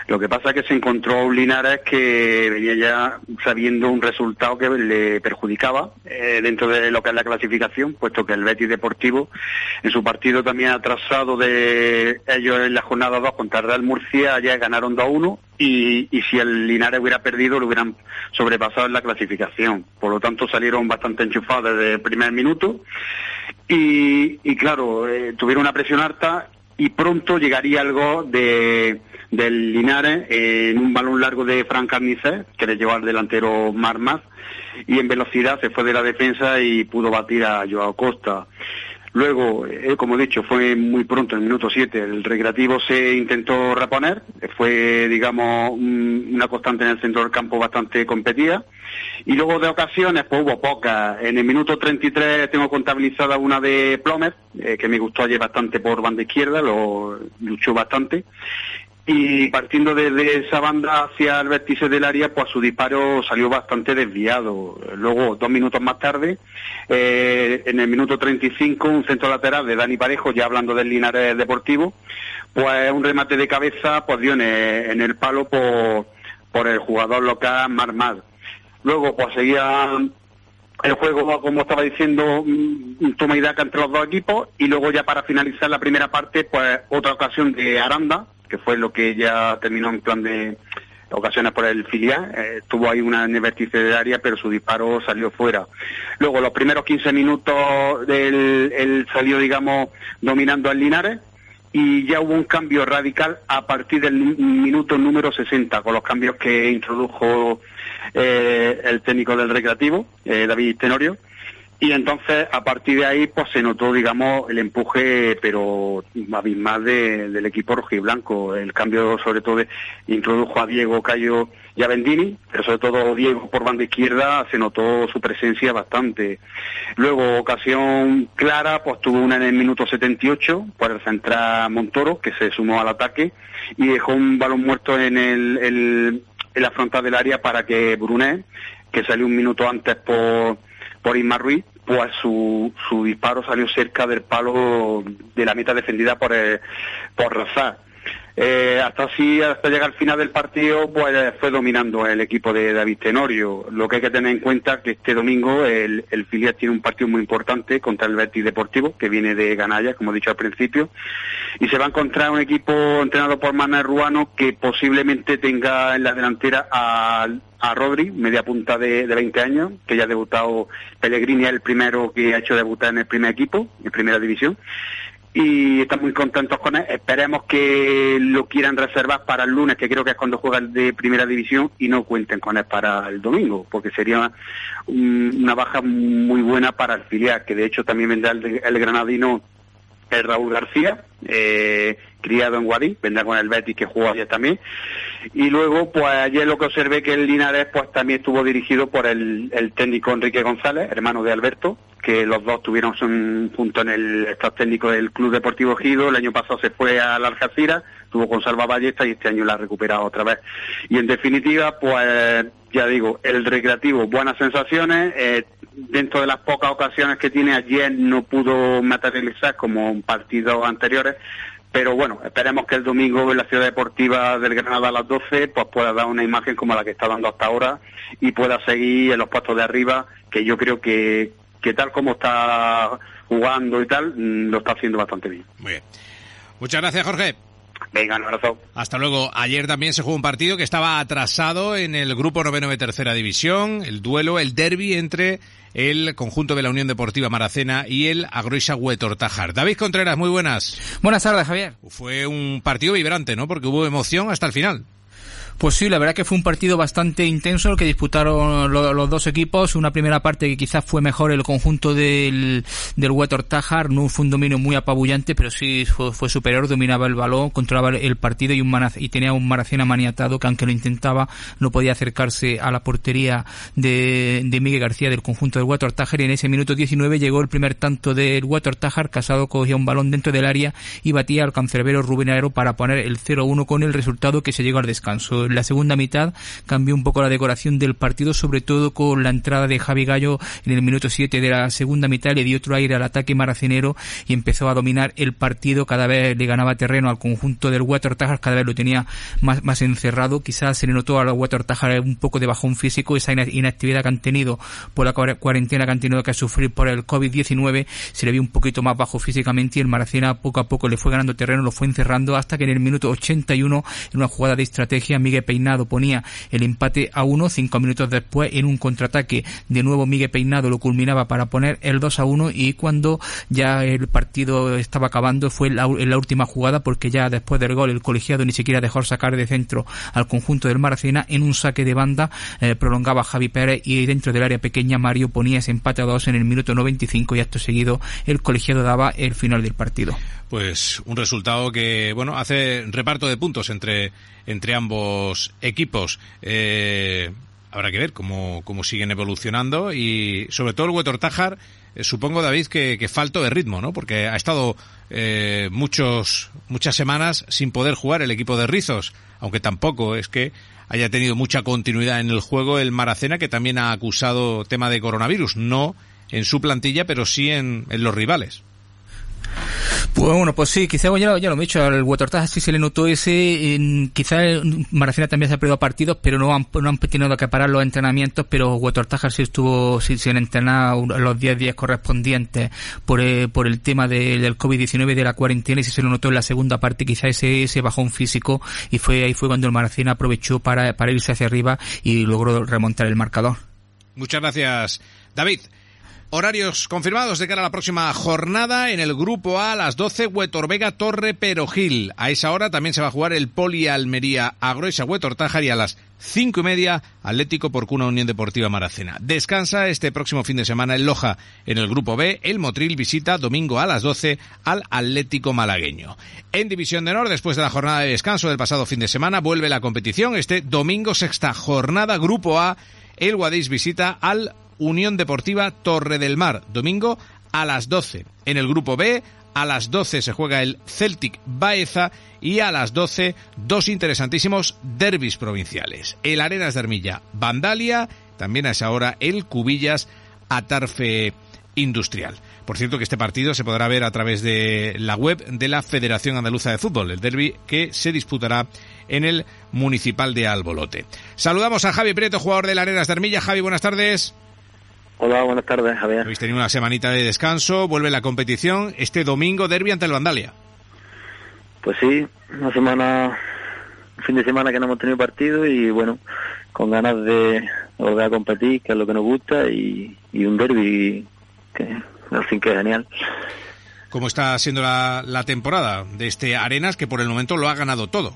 Lo que pasa es que se encontró un Linares que venía ya sabiendo un resultado que le perjudicaba eh, dentro de lo que es la clasificación, puesto que el Betis Deportivo en su partido también atrasado de ellos en la jornada 2 contra Real Murcia ya ganaron 2-1 y, si el Linares hubiera perdido lo hubieran sobrepasado en la clasificación. Por lo tanto salieron bastante enchufados desde el primer minuto y, y claro, eh, tuvieron una presión alta y pronto llegaría algo de del Linares en un balón largo de Fran Carnicer, que le llevó al delantero Marmas, y en velocidad se fue de la defensa y pudo batir a Joao Costa. Luego, eh, como he dicho, fue muy pronto, en el minuto 7, el recreativo se intentó reponer, fue, digamos, una constante en el centro del campo bastante competida. Y luego de ocasiones, pues hubo pocas. En el minuto 33 tengo contabilizada una de Plomer, eh, que me gustó ayer bastante por banda izquierda, lo luchó bastante y partiendo desde esa banda hacia el vértice del área, pues su disparo salió bastante desviado. Luego, dos minutos más tarde, eh, en el minuto 35, un centro lateral de Dani Parejo, ya hablando del Linares Deportivo, pues un remate de cabeza pues dio en el, palo por, por el jugador local Marmad. Luego, pues seguía el juego, como estaba diciendo, un toma y daca entre los dos equipos y luego ya para finalizar la primera parte, pues otra ocasión de Aranda, que fue lo que ya terminó en plan de ocasiones por el filial, eh, tuvo ahí una en el área, pero su disparo salió fuera. Luego, los primeros 15 minutos, del, él salió, digamos, dominando al Linares, y ya hubo un cambio radical a partir del minuto número 60, con los cambios que introdujo eh, el técnico del recreativo, eh, David Tenorio, y entonces, a partir de ahí, pues se notó, digamos, el empuje, pero abismal de, del equipo rojiblanco. El cambio, sobre todo, introdujo a Diego Cayo y a Bendini, pero sobre todo Diego por banda izquierda se notó su presencia bastante. Luego, ocasión clara, pues tuvo una en el minuto 78 por el central Montoro, que se sumó al ataque y dejó un balón muerto en, el, en la frontal del área para que Brunet, que salió un minuto antes por por Isma Ruiz, pues su, su disparo salió cerca del palo de la meta defendida por, por Razar. Eh, hasta así, hasta llegar al final del partido, pues fue dominando el equipo de David Tenorio. Lo que hay que tener en cuenta es que este domingo el, el filial tiene un partido muy importante contra el Betis Deportivo, que viene de Ganaya, como he dicho al principio, y se va a encontrar un equipo entrenado por Manuel Ruano que posiblemente tenga en la delantera a, a Rodri, media punta de, de 20 años, que ya ha debutado Pellegrini, es el primero que ha hecho debutar en el primer equipo, en primera división y estamos muy contentos con él. Esperemos que lo quieran reservar para el lunes, que creo que es cuando juega de primera división, y no cuenten con él para el domingo, porque sería una baja muy buena para el filial, que de hecho también vendrá el, granadino el Raúl García, eh, criado en Guadí, vendrá con el Betis que jugó ayer también. Y luego, pues ayer lo que observé que el Linares pues también estuvo dirigido por el técnico Enrique González, hermano de Alberto, que los dos tuvieron junto en el estado técnico del Club Deportivo Gido, el año pasado se fue a la Algeciras, tuvo con Salva Ballesta y este año la ha recuperado otra vez. Y en definitiva, pues ya digo, el recreativo, buenas sensaciones, eh, dentro de las pocas ocasiones que tiene ayer no pudo materializar como en partidos anteriores, pero bueno, esperemos que el domingo en la ciudad deportiva del Granada a las 12 pues pueda dar una imagen como la que está dando hasta ahora y pueda seguir en los puestos de arriba, que yo creo que, que tal como está jugando y tal, mm, lo está haciendo bastante bien. Muy bien. Muchas gracias, Jorge. Venga, un abrazo. Hasta luego. Ayer también se jugó un partido que estaba atrasado en el grupo noveno de tercera división, el duelo, el derby entre el conjunto de la Unión Deportiva Maracena y el Agroisa Huetortajar. David Contreras, muy buenas. Buenas tardes, Javier. Fue un partido vibrante, ¿no? Porque hubo emoción hasta el final. Pues sí, la verdad que fue un partido bastante intenso el que disputaron los dos equipos. Una primera parte que quizás fue mejor el conjunto del, del Wetter Tajar, no fue un dominio muy apabullante, pero sí fue, superior, dominaba el balón, controlaba el partido y, un y tenía un Maracena maniatado que aunque lo intentaba no podía acercarse a la portería de, de Miguel García del conjunto del Wetter Tajar y en ese minuto 19 llegó el primer tanto del Wetter Tajar, Casado cogía un balón dentro del área y batía al cancerbero Rubén Aero para poner el 0-1 con el resultado que se llegó al descanso. En la segunda mitad cambió un poco la decoración del partido, sobre todo con la entrada de Javi Gallo en el minuto 7 de la segunda mitad, le dio otro aire al ataque maracenero y empezó a dominar el partido, cada vez le ganaba terreno al conjunto del Water Tajar, cada vez lo tenía más, más encerrado, quizás se le notó a los Water Tajar un poco de bajón físico, esa inactividad que han tenido por la cuarentena que han tenido que sufrir por el COVID-19, se le vio un poquito más bajo físicamente y el Maracena poco a poco le fue ganando terreno, lo fue encerrando hasta que en el minuto 81, en una jugada de estrategia, Miguel Peinado ponía el empate a uno, cinco minutos después en un contraataque de nuevo Miguel Peinado lo culminaba para poner el 2 a 1 y cuando ya el partido estaba acabando fue en la, última jugada porque ya después del gol el colegiado ni siquiera dejó sacar de centro al conjunto del Maracena. En un saque de banda eh, prolongaba Javi Pérez y dentro del área pequeña Mario ponía ese empate a 2 en el minuto 95 y acto seguido el colegiado daba el final del partido. Pues un resultado que bueno hace reparto de puntos entre entre ambos equipos. Eh, habrá que ver cómo, cómo siguen evolucionando y sobre todo el Huetor Tajar eh, supongo David que, que, falto de ritmo no porque ha estado eh, muchos muchas semanas sin poder jugar el equipo de Rizos aunque tampoco es que haya tenido mucha continuidad en el juego el Maracena que también ha acusado tema de coronavirus. No en su plantilla pero sí en, en los rivales pues bueno, pues sí, quizá ya, lo, he dicho, al Huetortaja sí se le notó ese, en, quizá Maracena también se ha perdido partidos, pero no han, tenido que parar los entrenamientos, pero Huetortaja sí estuvo sí, sin entrenar los 10 días correspondientes por, eh, por el tema del COVID-19 de la cuarentena y sí se lo notó en la segunda parte, quizá ese, ese bajón físico y fue ahí fue cuando el Maracena aprovechó para, para irse hacia arriba y logró remontar el marcador. Muchas gracias, David. Horarios confirmados de cara a la próxima jornada en el grupo A a las 12 Huetor Vega Torre Perogil. A esa hora también se va a jugar el Poli Almería Agroesa Huetor Tájar y a las cinco y media Atlético por Cuna Unión Deportiva Maracena. Descansa este próximo fin de semana en Loja. En el grupo B, el Motril visita domingo a las 12 al Atlético Malagueño. En División de Honor, después de la jornada de descanso del pasado fin de semana, vuelve la competición. Este domingo sexta jornada grupo A. El Guadix visita al Unión Deportiva Torre del Mar, domingo a las 12. En el grupo B, a las 12 se juega el Celtic Baeza y a las 12 dos interesantísimos derbis provinciales. El Arenas de Armilla Vandalia, también a esa hora el Cubillas Atarfe Industrial. Por cierto que este partido se podrá ver a través de la web de la Federación Andaluza de Fútbol, el derby que se disputará en el Municipal de Albolote. Saludamos a Javi Prieto, jugador del Arenas de Armilla. Javi, buenas tardes. Hola, buenas tardes, Javier. Habéis tenido una semanita de descanso, vuelve la competición. Este domingo, derby ante el Vandalia. Pues sí, una semana, un fin de semana que no hemos tenido partido y bueno, con ganas de volver a competir, que es lo que nos gusta, y, un derby que al fin que es genial. ¿Cómo está siendo la, temporada de este Arenas que por el momento lo ha ganado todo?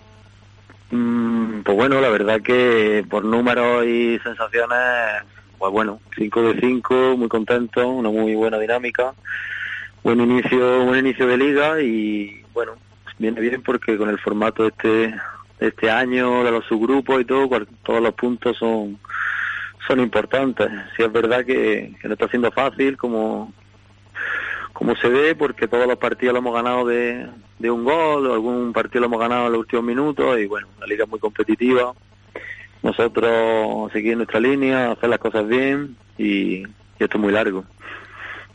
Mm, pues bueno, la verdad que por números y sensaciones pues bueno, 5 de 5, muy contento, una muy buena dinámica, buen inicio, buen inicio de liga y bueno, viene bien porque con el formato de este, este año, de los subgrupos y todo, todos los puntos son son importantes. Si es verdad que, no está siendo fácil como como se ve, porque todos los partidos lo hemos ganado de, de un gol, algún partido lo hemos ganado en los últimos minutos, y bueno, la liga muy competitiva, nosotros seguir nuestra línea, hacer las cosas bien y, esto es muy largo.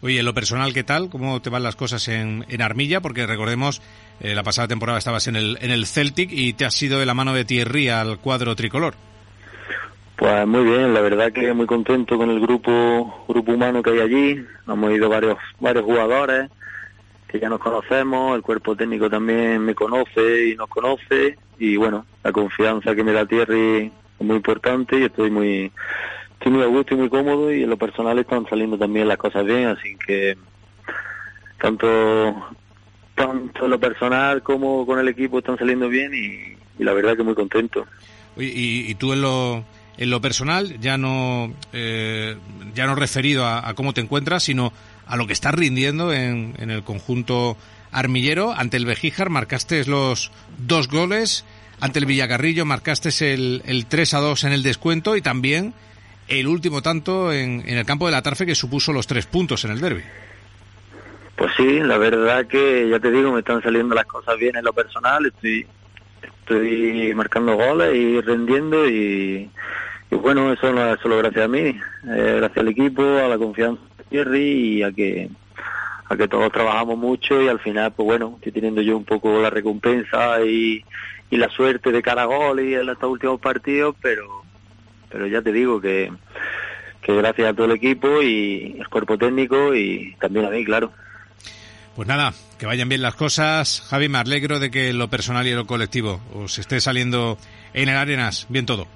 Oye, en lo personal, ¿qué tal? ¿Cómo te van las cosas en, en Armilla? Porque recordemos, eh, la pasada temporada estabas en el, en el Celtic y te has sido de la mano de Thierry al cuadro tricolor. Pues muy bien, la verdad que muy contento con el grupo grupo humano que hay allí. Hemos ido varios varios jugadores que ya nos conocemos, el cuerpo técnico también me conoce y nos conoce y bueno, la confianza que me da Thierry muy importante y estoy muy estoy muy a gusto y muy cómodo y en lo personal están saliendo también las cosas bien, así que tanto tanto en lo personal como con el equipo están saliendo bien y, la verdad que muy contento. Y, tú en lo, en lo personal, ya no, eh, ya no referido a, cómo te encuentras, sino a lo que estás rindiendo en, en el conjunto armillero. Ante el Bejíjar marcaste los dos goles, ante el Villacarrillo marcaste el, el 3 a 2 en el descuento y también el último tanto en, en el campo de la Tarfe que supuso los tres puntos en el derby. Pues sí, la verdad que ya te digo, me están saliendo las cosas bien en lo personal, estoy estoy marcando goles y rendiendo y, bueno, eso no es solo gracias a mí, eh, gracias al equipo, a la confianza de Thierry y a que a que todos trabajamos mucho y al final, pues bueno, estoy teniendo yo un poco la recompensa y, y la suerte de cada gol y en estos últimos partidos, pero pero ya te digo que, que gracias a todo el equipo y el cuerpo técnico y también a mí, claro. Pues nada, que vayan bien las cosas. Javi, me alegro de que lo personal y lo colectivo os esté saliendo en el Arenas bien todo.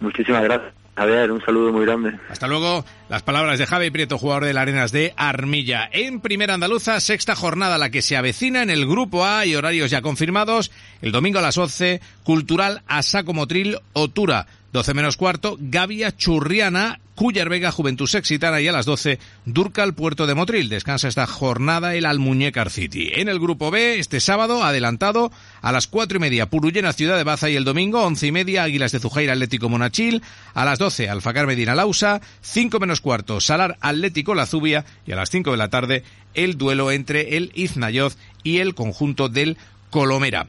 Muchísimas gracias. A ver, un saludo muy grande. Hasta luego. Las palabras de Javi Prieto, jugador de Arenas de Armilla. En Primera Andaluza, sexta jornada la que se avecina en el Grupo A y horarios ya confirmados. El domingo a las 11, Cultural Asaco Motril Otura. 12 menos cuarto, Gavia Churriana, Cuyar Vega, Juventud Sexitana y a las 12, Durcal Puerto de Motril. Descansa esta jornada el Almuñécar City. En el grupo B, este sábado, adelantado, a las 4 y media, Purullena Ciudad de Baza y el domingo, 11 y media, Águilas de Zujaira Atlético Monachil, a las 12, Alfacar Medina Lausa, 5 menos cuarto, Salar Atlético La Zubia y a las 5 de la tarde, el duelo entre el Iznayoz y el conjunto del Colomera.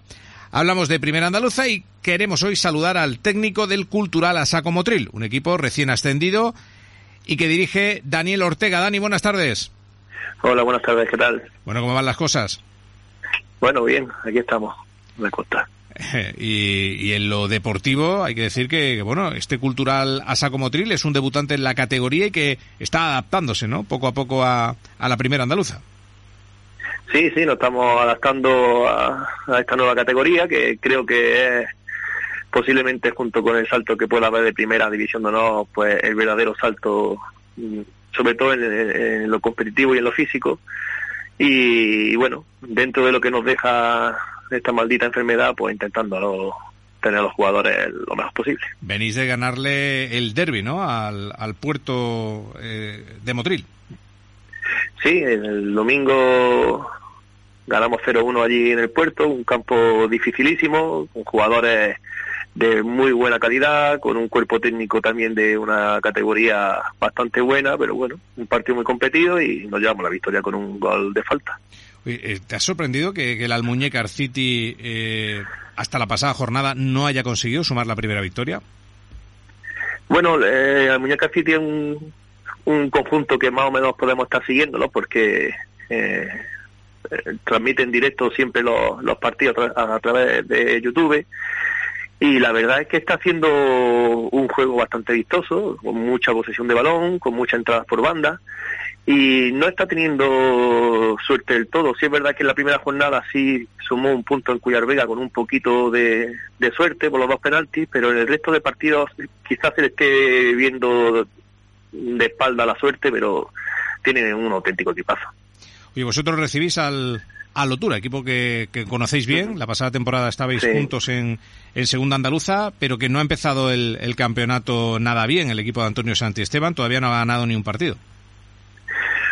Hablamos de Primera Andaluza y queremos hoy saludar al técnico del Cultural Asaco Motril, un equipo recién ascendido y que dirige Daniel Ortega. Dani, buenas tardes. Hola, buenas tardes, ¿qué tal? Bueno, ¿cómo van las cosas? Bueno, bien, aquí estamos, me cuesta. [laughs] Y, y, en lo deportivo hay que decir que, bueno, este cultural Asaco Motril es un debutante en la categoría y que está adaptándose, ¿no? Poco a poco a la primera andaluza. Sí, sí, nos estamos adaptando a, esta nueva categoría que creo que es posiblemente junto con el salto que pueda haber de primera división de no, pues el verdadero salto, mm, sobre todo en, lo competitivo y en lo físico. Y, bueno, dentro de lo que nos deja esta maldita enfermedad, pues intentando tener a los jugadores lo mejor posible. Venís de ganarle el derby, ¿no? Al, al puerto eh, de Motril. Sí, el domingo ganamos 0-1 allí en el puerto, un campo dificilísimo, con jugadores de muy buena calidad, con un cuerpo técnico también de una categoría bastante buena, pero bueno, un partido muy competido y nos llevamos la victoria con un gol de falta. Eh, ¿Te ha sorprendido que, el Almuñécar City eh, hasta la pasada jornada no haya conseguido sumar la primera victoria? Bueno, eh, Almuñécar City es un, un conjunto que más o menos podemos estar siguiéndolo porque eh, transmite en directo siempre los, partidos a, través de YouTube y la verdad es que está haciendo un juego bastante vistoso, con mucha posesión de balón, con muchas entradas por banda y no está teniendo suerte del todo. Sí es verdad que en la primera jornada sí sumó un punto en Cuyar Vega con un poquito de suerte por los dos penaltis, pero en el resto de partidos quizás se le esté viendo de espalda la suerte, pero tiene un auténtico equipazo. Y vosotros recibís al, al Lotura, equipo que, que conocéis bien. La pasada temporada estabais juntos en, en Segunda Andaluza, pero que no ha empezado el, el campeonato nada bien, el equipo de Antonio Santi Esteban. Todavía no ha ganado ni un partido.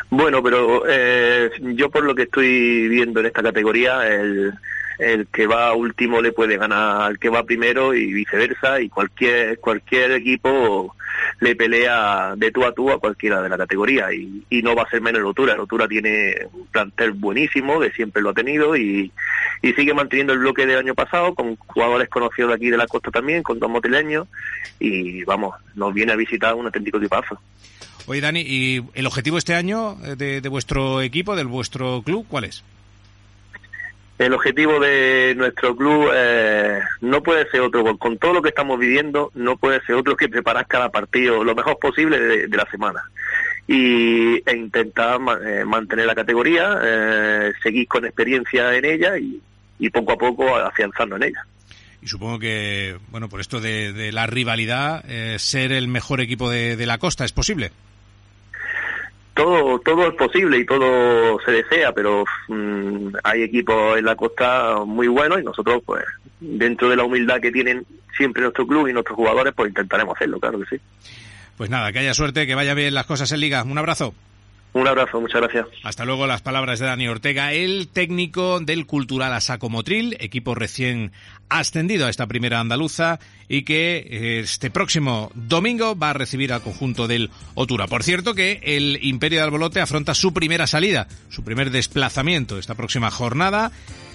Bueno, pero eh, yo por lo que estoy viendo en esta categoría, el, el que va último le puede ganar al que va primero y viceversa y cualquier cualquier equipo le pelea de tú a tú a cualquiera de la categoría y, no va a ser menos Lotura. Lotura tiene un plantel buenísimo, de siempre lo ha tenido y, sigue manteniendo el bloque del año pasado con jugadores conocidos de aquí de la costa también, con dos motileños y vamos, nos viene a visitar un auténtico tipazo. Oye Dani, ¿y el objetivo este año de, de vuestro equipo, del vuestro club, cuál es? El objetivo de nuestro club eh, no puede ser otro, con todo lo que estamos viviendo, no puede ser otro que preparar cada partido lo mejor posible de, la semana y, e intentar eh, mantener la categoría, eh, seguir con experiencia en ella y, poco a poco afianzando en ella. Y supongo que, bueno, por esto de, la rivalidad, ser el mejor equipo de la costa, ¿es posible? Todo todo es posible y todo se desea, pero mm, hay equipos en la costa muy buenos y nosotros, pues, dentro de la humildad que tienen siempre nuestro club y nuestros jugadores, pues intentaremos hacerlo, claro que sí. Pues nada, que haya suerte, que vaya bien las cosas en Liga. Un abrazo. Un abrazo, muchas gracias. Hasta luego las palabras de Dani Ortega, el técnico del Cultural Asaco Motril, equipo recién ascendido a esta primera andaluza y que eh, este próximo domingo va a recibir al conjunto del Otura. Por cierto que el Imperio de Albolote afronta su primera salida, su primer desplazamiento esta próxima jornada.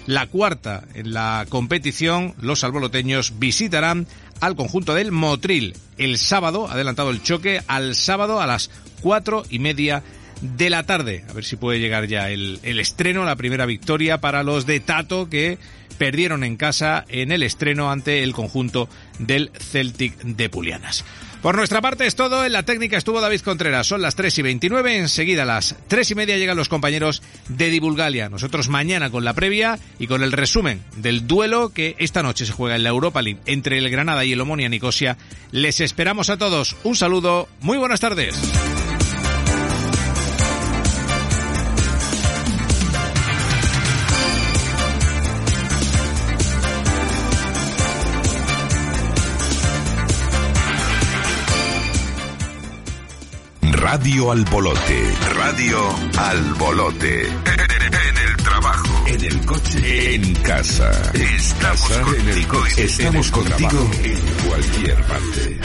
La cuarta en la competición, los alboloteños visitarán al conjunto del Motril el sábado, adelantado el choque, al sábado a las cuatro y media de la tarde. A ver si puede llegar ya el, el estreno, la primera victoria para los de Tato que perdieron en casa en el estreno ante el conjunto del Celtic de Pulianas. Por nuestra parte es todo. En la técnica estuvo David Contreras. Son las 3 y 29. Enseguida a las 3 y media llegan los compañeros de Divulgalia. Nosotros mañana con la previa y con el resumen del duelo que esta noche se juega en la Europa League entre el Granada y el Omonia Nicosia. Les esperamos a todos. Un saludo. Muy buenas tardes. Radio Al Bolote. Radio Al Bolote. En el trabajo. En el coche. En casa. Estamos contigo. Estamos contigo en cualquier parte.